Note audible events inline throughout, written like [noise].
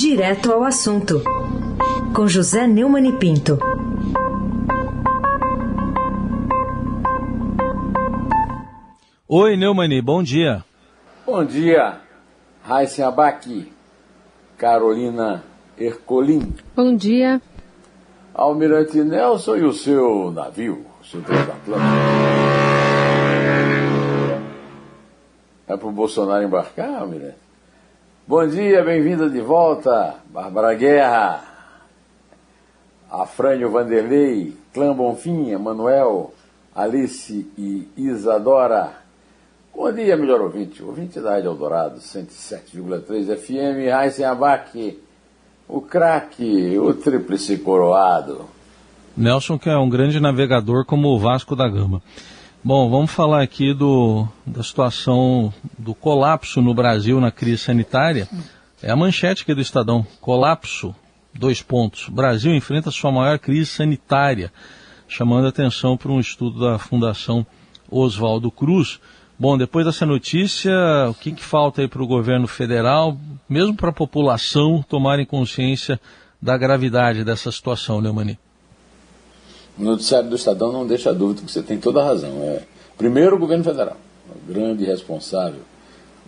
Direto ao assunto, com José Neumann e Pinto. Oi, Neumani, bom dia. Bom dia, Raíssa Abac, Carolina Ercolim. Bom dia. Almirante Nelson e o seu navio, o seu transatlântico. É para o Bolsonaro embarcar, Almirante? Bom dia, bem-vinda de volta, Bárbara Guerra, Afrânio Vanderlei, Clã Bonfim, Manuel, Alice e Isadora. Bom dia, melhor ouvinte, ouvinte da Rádio Eldorado, 107,3 FM, Raíssen Abac, o craque, o tríplice coroado. Nelson, que é um grande navegador como o Vasco da Gama. Bom, vamos falar aqui do, da situação do colapso no Brasil na crise sanitária. É a manchete aqui do Estadão. Colapso, dois pontos. Brasil enfrenta sua maior crise sanitária, chamando atenção para um estudo da Fundação Oswaldo Cruz. Bom, depois dessa notícia, o que, que falta aí para o governo federal, mesmo para a população, tomarem consciência da gravidade dessa situação, Neumani? O noticiário do Estadão não deixa dúvida, porque você tem toda a razão. É, primeiro, o governo federal. O grande responsável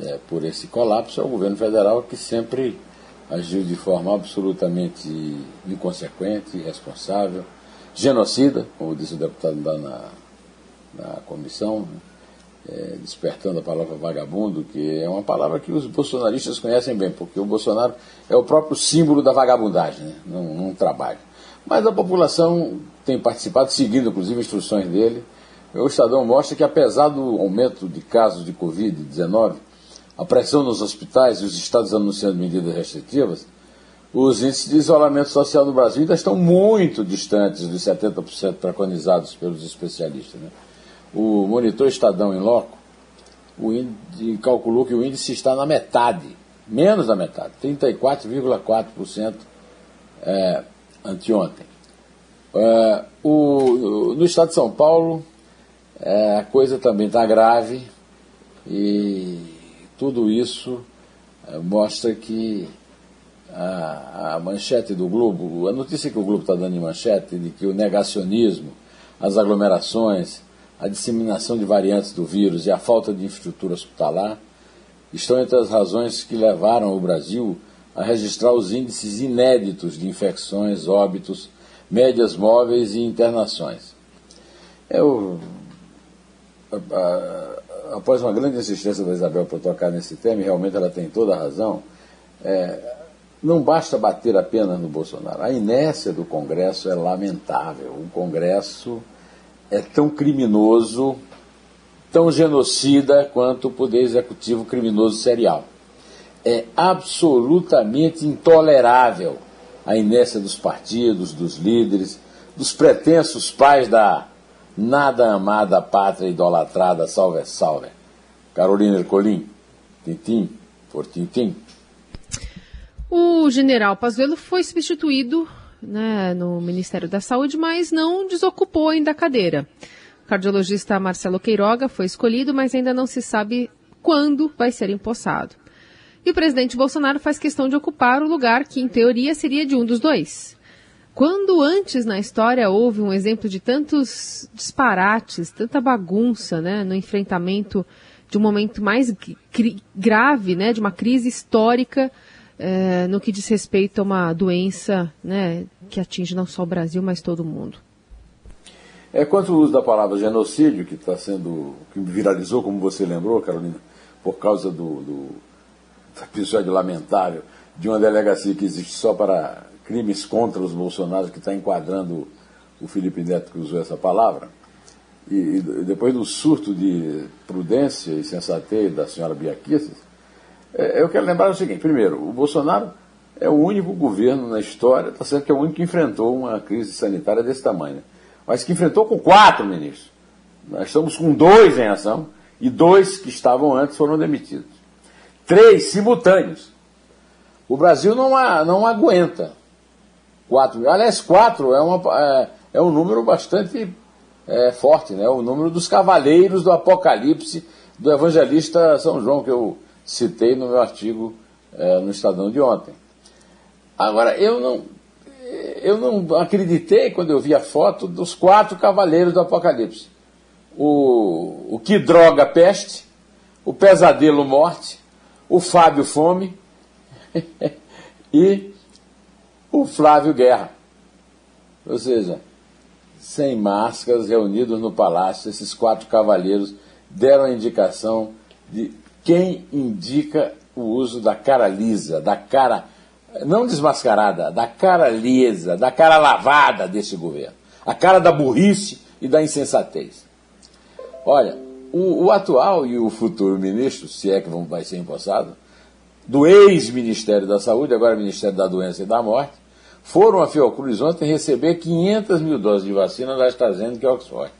é, por esse colapso é o governo federal, que sempre agiu de forma absolutamente inconsequente, irresponsável, genocida, como disse o deputado lá na, na comissão. Né? é, despertando a palavra vagabundo, que é uma palavra que os bolsonaristas conhecem bem, porque o Bolsonaro é o próprio símbolo da vagabundagem, né? não, não trabalha. Mas a população tem participado, seguindo inclusive instruções dele. O Estadão mostra que, apesar do aumento de casos de Covid-19, a pressão nos hospitais e os estados anunciando medidas restritivas, os índices de isolamento social no Brasil ainda estão muito distantes dos 70% preconizados pelos especialistas. Né? o monitor Estadão em loco, índice, calculou que o índice está na metade, menos da metade, 34,4% é, anteontem. É, o, no estado de São Paulo, é, a coisa também está grave e tudo isso é, mostra que a, a, manchete do Globo, a notícia que o Globo está dando em manchete de que o negacionismo, as aglomerações, a disseminação de variantes do vírus e a falta de infraestrutura hospitalar estão entre as razões que levaram o Brasil a registrar os índices inéditos de infecções, óbitos, médias móveis e internações. Eu, após uma grande insistência da Isabel para tocar nesse tema, e realmente ela tem toda a razão, é, não basta bater apenas no Bolsonaro. A inércia do Congresso é lamentável. O Congresso é tão criminoso, tão genocida quanto o poder executivo criminoso serial. É absolutamente intolerável a inércia dos partidos, dos líderes, dos pretensos pais da nada amada pátria idolatrada, salve, salve. Carolina Ercolim, tintim por tintim. O general Pazuello foi substituído né, no Ministério da Saúde, mas não desocupou ainda a cadeira. O cardiologista Marcelo Queiroga foi escolhido, mas ainda não se sabe quando vai ser empossado. E o presidente Bolsonaro faz questão de ocupar o lugar que, em teoria, seria de um dos dois. Quando antes na história houve um exemplo de tantos disparates, tanta bagunça né, no enfrentamento de um momento mais grave, né, de uma crise histórica é, no que diz respeito a uma doença né, que atinge não só o Brasil, mas todo mundo. É, quanto ao uso da palavra genocídio, que está sendo, que viralizou, como você lembrou, Carolina, por causa do, do episódio lamentável de uma delegacia que existe só para crimes contra os bolsonaros, que está enquadrando o Felipe Neto que usou essa palavra, e, e depois do surto de prudência e sensatez da senhora Biaquisses, é, eu quero lembrar o seguinte: primeiro, o Bolsonaro é o único governo na história, está certo que é o único que enfrentou uma crise sanitária desse tamanho, né? mas que enfrentou com quatro ministros. Nós estamos com dois em ação e dois que estavam antes foram demitidos. Três simultâneos. O Brasil não, não aguenta quatro. Aliás, quatro é, uma, é, é um número bastante é, forte, né? o número dos cavaleiros do Apocalipse do evangelista São João, que eu citei no meu artigo é, no Estadão de ontem. Agora, eu não, eu não acreditei quando eu vi a foto dos quatro cavaleiros do Apocalipse. O, o que droga peste, o pesadelo morte, o Fábio fome [laughs] e o Flávio Guerra. Ou seja, sem máscaras, reunidos no palácio, esses quatro cavaleiros deram a indicação de quem indica o uso da cara lisa, da cara não desmascarada, da cara lisa, da cara lavada desse governo. A cara da burrice e da insensatez. Olha, o, o atual e o futuro ministro, se é que vão, vai ser empossado, do ex-Ministério da Saúde, agora Ministério da Doença e da Morte, foram a Fiocruz ontem receber 500 mil doses de vacina da AstraZeneca e Oxford.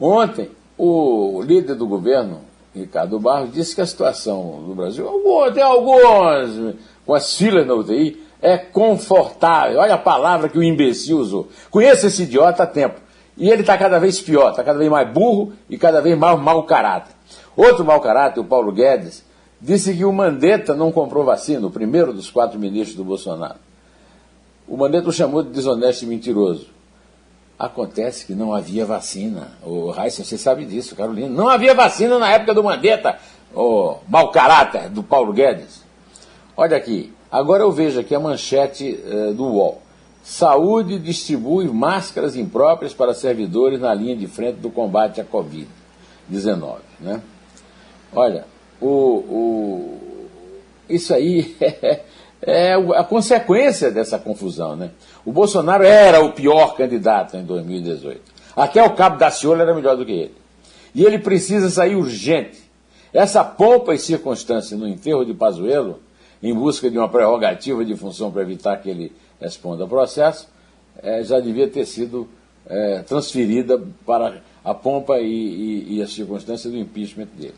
Ontem, o líder do governo, Ricardo Barros, disse que a situação no Brasil, tem alguns com as filas na UTI, é confortável. Olha a palavra que o imbecil usou. Conheço esse idiota há tempo. E ele está cada vez pior, está cada vez mais burro e cada vez mais mau caráter. Outro mau caráter, o Paulo Guedes, disse que o Mandetta não comprou vacina, o primeiro dos quatro ministros do Bolsonaro. O Mandetta o chamou de desonesto e mentiroso. Acontece que não havia vacina. O Raíssa, você sabe disso, Carolina. Não havia vacina na época do Mandetta, o mau caráter do Paulo Guedes. Olha aqui, agora eu vejo aqui a manchete uh, do UOL. Saúde distribui máscaras impróprias para servidores na linha de frente do combate à Covid-19. Né? Olha, o, o, isso aí [laughs] é, é a consequência dessa confusão. Né? O Bolsonaro era o pior candidato em 2018. Até o cabo da Ciola era melhor do que ele. E ele precisa sair urgente. Essa pompa e circunstância no enterro de Pazuello, em busca de uma prerrogativa de função para evitar que ele responda ao processo, é, já devia ter sido é, transferida para a pompa e, e, e a circunstância do impeachment dele.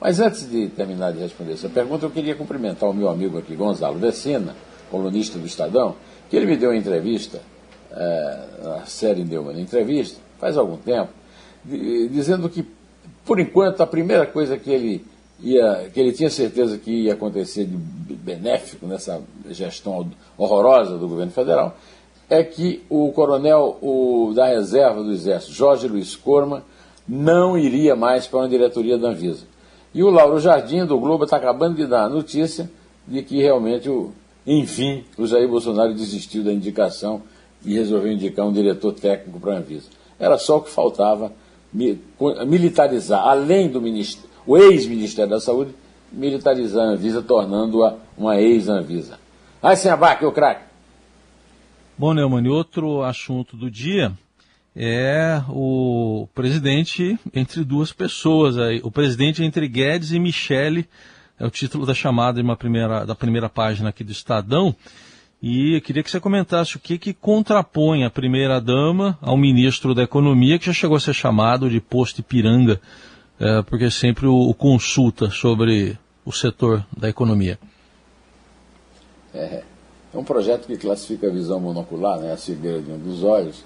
Mas antes de terminar de responder essa pergunta, eu queria cumprimentar o meu amigo aqui, Gonzalo Vecina, colunista do Estadão, que ele me deu uma entrevista, é, na série Neumann Entrevista, faz algum tempo, dizendo que, por enquanto, a primeira coisa que ele, ia, que ele tinha certeza que ia acontecer de benéfico nessa gestão horrorosa do governo federal é que o coronel o, da reserva do Exército, Jorge Luiz Corma, não iria mais para uma diretoria da Anvisa. E o Lauro Jardim, do Globo, está acabando de dar a notícia de que realmente, o, enfim, o Jair Bolsonaro desistiu da indicação e resolveu indicar um diretor técnico para a Anvisa. Era só o que faltava militarizar, além do o ex-Ministério da Saúde, militarizar a Anvisa, tornando-a uma ex-Anvisa. Aí sem abaque, o craque. Bom, Neumann, outro assunto do dia é o presidente entre duas pessoas. O presidente entre Guedes e Michele, é o título da chamada primeira, da primeira página aqui do Estadão. E eu queria que você comentasse o que, que contrapõe a primeira-dama ao ministro da Economia, que já chegou a ser chamado de posto Ipiranga, é, porque sempre o, o, consulta sobre o setor da economia. É, é um projeto que classifica a visão monocular, né, a cegueira de um dos olhos,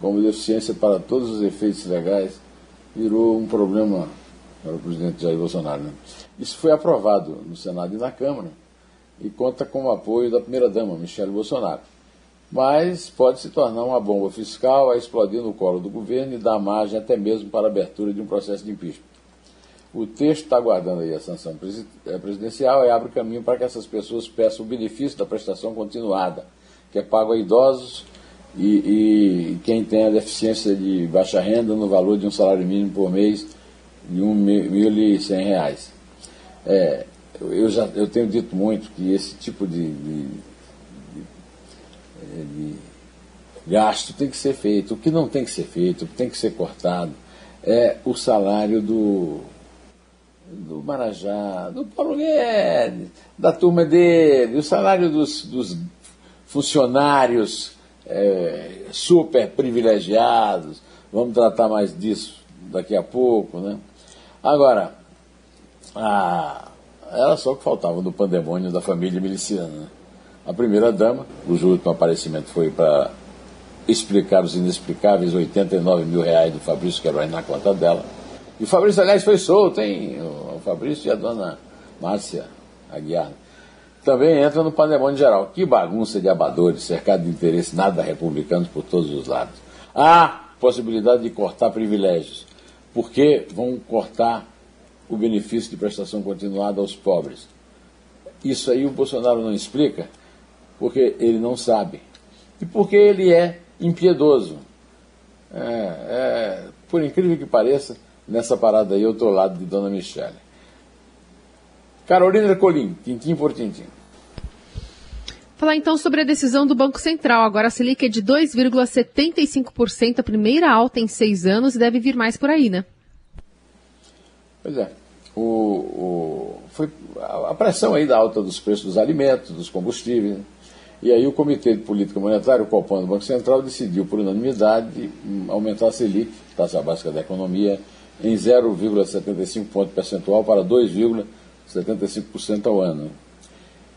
como deficiência para todos os efeitos legais, virou um problema para o presidente Jair Bolsonaro. Né? Isso foi aprovado no Senado e na Câmara e conta com o apoio da primeira-dama, Michele Bolsonaro. Mas pode se tornar uma bomba fiscal a explodir no colo do governo e dar margem até mesmo para a abertura de um processo de impeachment. O texto está aguardando aí a sanção eh, presidencial e abre caminho para que essas pessoas peçam o benefício da prestação continuada, que é pago a idosos e, e, quem tem a deficiência de baixa renda no valor de um salário mínimo por mês de R$ 1.100. É, eu, já, eu tenho dito muito que esse tipo de, de, de, é, de gasto tem que ser feito. O que não tem que ser feito, o que tem que ser cortado, é o salário do, do Marajá, do Paulo Guedes, da turma dele, o salário dos, dos funcionários é, super privilegiados, vamos tratar mais disso daqui a pouco, né? Agora, a, era só o que faltava do pandemônio da família miliciana. Né? A primeira dama, cujo último aparecimento foi para explicar os inexplicáveis 89 mil reais do Fabrício Queiroz na conta dela. E o Fabrício, aliás, foi solto, hein? O Fabrício e a dona Márcia Aguiar. também entra no pandemônio geral. Que bagunça de abadores, cercado de interesse nada republicanos por todos os lados. Há possibilidade de cortar privilégios, porque vão cortar o benefício de prestação continuada aos pobres. Isso aí o Bolsonaro não explica, porque ele não sabe. E porque ele é impiedoso. É, é, por incrível que pareça, nessa parada aí eu estou ao lado de Dona Michele. Carolina Ercolim, tintim por tintim. Falar então sobre a decisão do Banco Central. Agora a Selic é de 2,75%, a primeira alta em seis anos, e deve vir mais por aí, né? Pois é. O, o, foi a pressão aí da alta dos preços dos alimentos, dos combustíveis. E aí o Comitê de Política Monetária, o Copom do Banco Central, decidiu por unanimidade aumentar a Selic, taxa básica da economia, em 0,75 ponto percentual para 2,75% ao ano.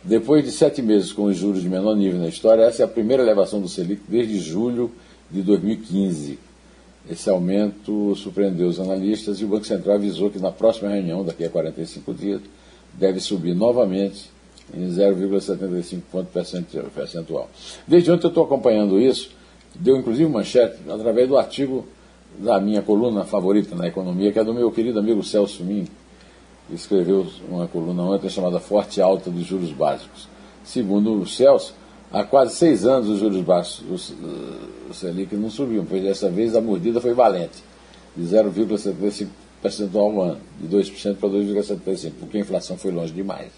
Depois de sete meses com os juros de menor nível na história, essa é a primeira elevação do Selic desde julho de 2015. Esse aumento surpreendeu os analistas e o Banco Central avisou que na próxima reunião, daqui a 45 dias, deve subir novamente em 0,75 ponto percentual. Desde ontem eu estou acompanhando isso, deu inclusive manchete através do artigo da minha coluna favorita na economia, que é do meu querido amigo Celso Min, escreveu uma coluna ontem chamada Forte Alta dos Juros Básicos. Segundo o Celso, há quase seis anos os juros básicos, o Selic não subiu, pois dessa vez a mordida foi valente, de 0,75% ao ano, de 2% para 2,75%, porque a inflação foi longe demais.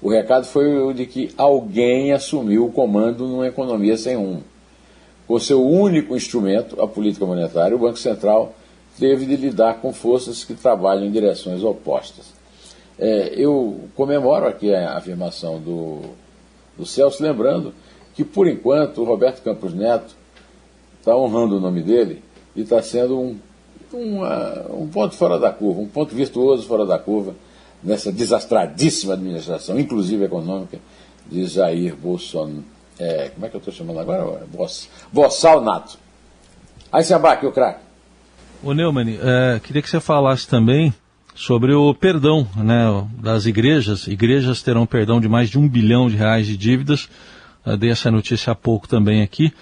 O recado foi o de que alguém assumiu o comando numa economia sem rumo. Com seu único instrumento, a política monetária, o Banco Central teve de lidar com forças que trabalham em direções opostas. É, eu comemoro aqui a afirmação do, do Celso, lembrando que, por enquanto, o Roberto Campos Neto está honrando o nome dele e está sendo um, um ponto fora da curva, um ponto virtuoso fora da curva nessa desastradíssima administração, inclusive econômica, de Jair Bolsonaro. É, como é que eu estou chamando agora? Bossal Nato. Aí se abaque o craque. O Neumann, é, queria que você falasse também sobre o perdão né, das igrejas. Igrejas terão perdão de mais de um bilhão de reais de dívidas. Eu dei essa notícia há pouco também aqui,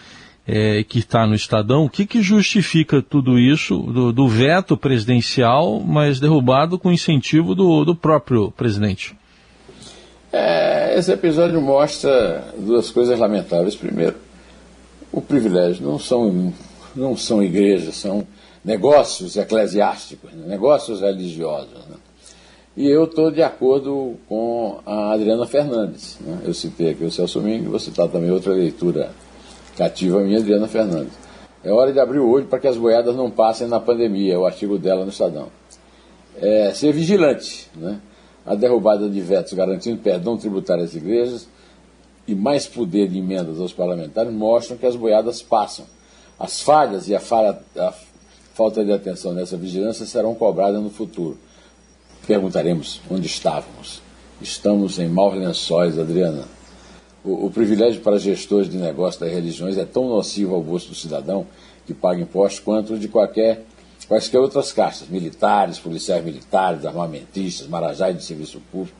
é, que está no Estadão. O que, que justifica tudo isso do, do, veto presidencial, mas derrubado com incentivo do, do próprio presidente? É, esse episódio mostra duas coisas lamentáveis. Primeiro, o privilégio não são, não são igrejas, são negócios eclesiásticos, né? negócios religiosos. Né? E eu estou de acordo com a Adriana Fernandes. Né? Eu citei aqui o Celso Mingo, vou citar também outra leitura cativa minha, Adriana Fernandes. É hora de abrir o olho para que as boiadas não passem na pandemia, é o artigo dela no Estadão. É, ser vigilante, né? A derrubada de vetos garantindo perdão tributário às igrejas e mais poder de emendas aos parlamentares mostram que as boiadas passam. As falhas e a, falha, a falta de atenção nessa vigilância serão cobradas no futuro. Perguntaremos onde estávamos. Estamos em maus lençóis, Adriana. O, o privilégio para gestores de negócios das religiões é tão nocivo ao bolso do cidadão que paga impostos quanto o de qualquer, quaisquer outras castas, militares, policiais militares, armamentistas, marajás de serviço público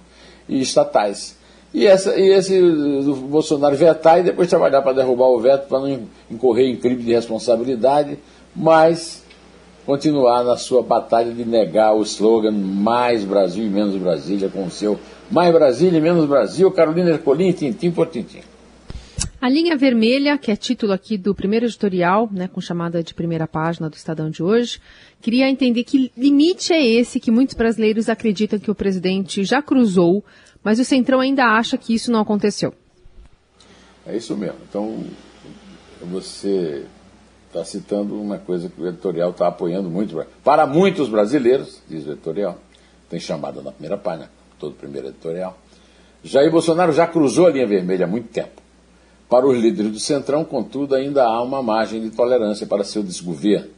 e estatais. E, essa, e esse Bolsonaro vetar e depois trabalhar para derrubar o veto, para não incorrer em crime de responsabilidade, mas continuar na sua batalha de negar o slogan Mais Brasil e Menos Brasília, com o seu Mais Brasília e Menos Brasil, Carolina Ercolim, tintim por tintim. A linha vermelha, que é título aqui do primeiro editorial, né, com chamada de primeira página do Estadão de hoje, queria entender que limite é esse que muitos brasileiros acreditam que o presidente já cruzou, mas o Centrão ainda acha que isso não aconteceu. É isso mesmo. Então, você está citando uma coisa que o editorial está apoiando muito. Para muitos brasileiros, diz o editorial, tem chamada na primeira página, todo primeiro editorial, Jair Bolsonaro já cruzou a linha vermelha há muito tempo. Para os líderes do Centrão, contudo, ainda há uma margem de tolerância para seu desgoverno,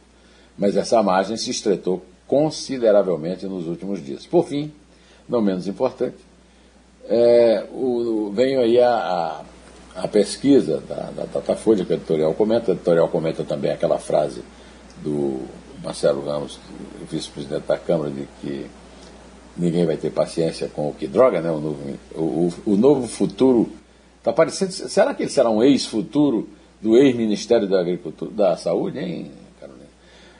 mas essa margem se estreitou consideravelmente nos últimos dias. Por fim, não menos importante, é, o, venho aí a, a a pesquisa da, da Datafolha que o editorial comenta, o editorial comenta também aquela frase do Marcelo Ramos, vice-presidente da Câmara, de que ninguém vai ter paciência com o que droga, né? O novo, o, o novo futuro está parecendo. Será que ele será um ex-futuro do ex-Ministério da Agricultura, da Saúde, hein, Carolina?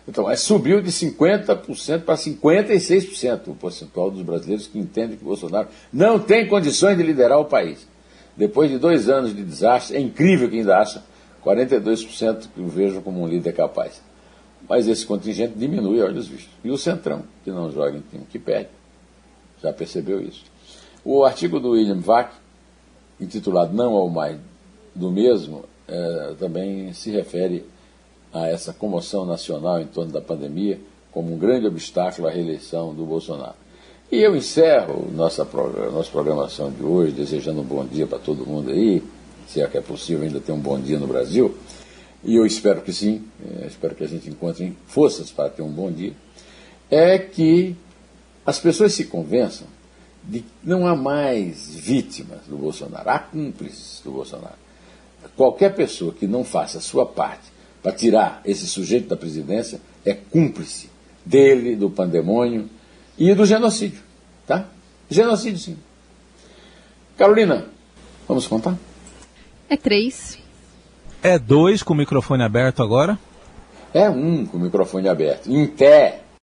Então, é, subiu de 50% para 56% o percentual dos brasileiros que entendem que Bolsonaro não tem condições de liderar o país. Depois de dois anos de desastre, é incrível que ainda acha 42% que o vejam como um líder capaz. Mas esse contingente diminui a olhos vistos. E o Centrão, que não joga em time que perde, já percebeu isso. O artigo do William Vac, intitulado Não ao mais do mesmo, é, também se refere a essa comoção nacional em torno da pandemia como um grande obstáculo à reeleição do Bolsonaro. E eu encerro nossa, nossa programação de hoje, desejando um bom dia para todo mundo aí, se é que é possível ainda ter um bom dia no Brasil, e eu espero que sim, é, espero que a gente encontre forças para ter um bom dia, é que as pessoas se convençam de que não há mais vítimas do Bolsonaro, há cúmplices do Bolsonaro. Qualquer pessoa que não faça a sua parte para tirar esse sujeito da presidência é cúmplice dele, do pandemônio e do genocídio. Tá? Genocídio, sim. Carolina, vamos contar? É três. É dois com o microfone aberto agora? É um com o microfone aberto. Em pé.